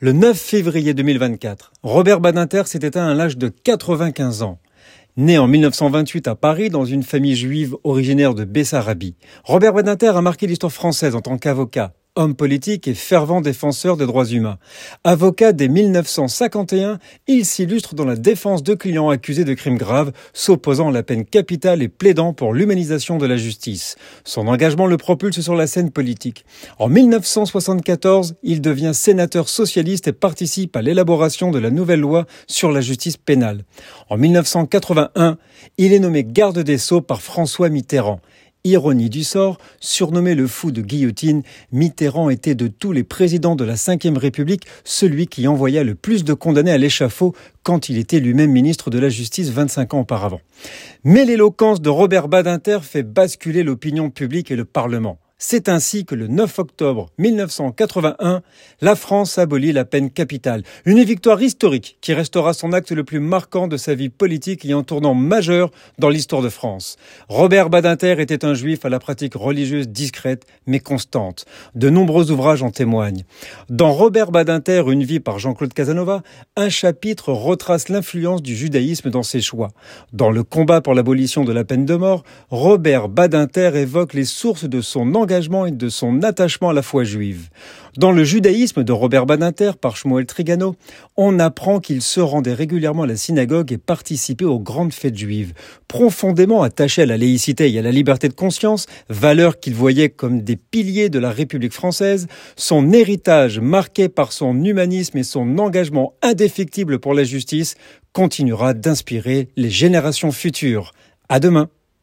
Le 9 février 2024, Robert Badinter s'est éteint à l'âge de 95 ans. Né en 1928 à Paris dans une famille juive originaire de Bessarabie, Robert Badinter a marqué l'histoire française en tant qu'avocat, homme politique et fervent défenseur des droits humains. Avocat dès 1951, il s'illustre dans la défense de clients accusés de crimes graves, s'opposant à la peine capitale et plaidant pour l'humanisation de la justice. Son engagement le propulse sur la scène politique. En 1974, il devient sénateur socialiste et participe à l'élaboration de la nouvelle loi sur la justice pénale. En 1981, il est nommé garde des Sceaux par François Mitterrand. Ironie du sort, surnommé le fou de guillotine, Mitterrand était de tous les présidents de la Ve République celui qui envoya le plus de condamnés à l'échafaud quand il était lui-même ministre de la Justice 25 ans auparavant. Mais l'éloquence de Robert Badinter fait basculer l'opinion publique et le Parlement. C'est ainsi que le 9 octobre 1981, la France abolit la peine capitale. Une victoire historique qui restera son acte le plus marquant de sa vie politique et un tournant majeur dans l'histoire de France. Robert Badinter était un juif à la pratique religieuse discrète mais constante. De nombreux ouvrages en témoignent. Dans Robert Badinter, une vie par Jean-Claude Casanova, un chapitre retrace l'influence du judaïsme dans ses choix. Dans le combat pour l'abolition de la peine de mort, Robert Badinter évoque les sources de son engagement et de son attachement à la foi juive. Dans le judaïsme de Robert Badinter par Shmuel Trigano, on apprend qu'il se rendait régulièrement à la synagogue et participait aux grandes fêtes juives. Profondément attaché à la laïcité et à la liberté de conscience, valeurs qu'il voyait comme des piliers de la République française, son héritage marqué par son humanisme et son engagement indéfectible pour la justice continuera d'inspirer les générations futures. À demain.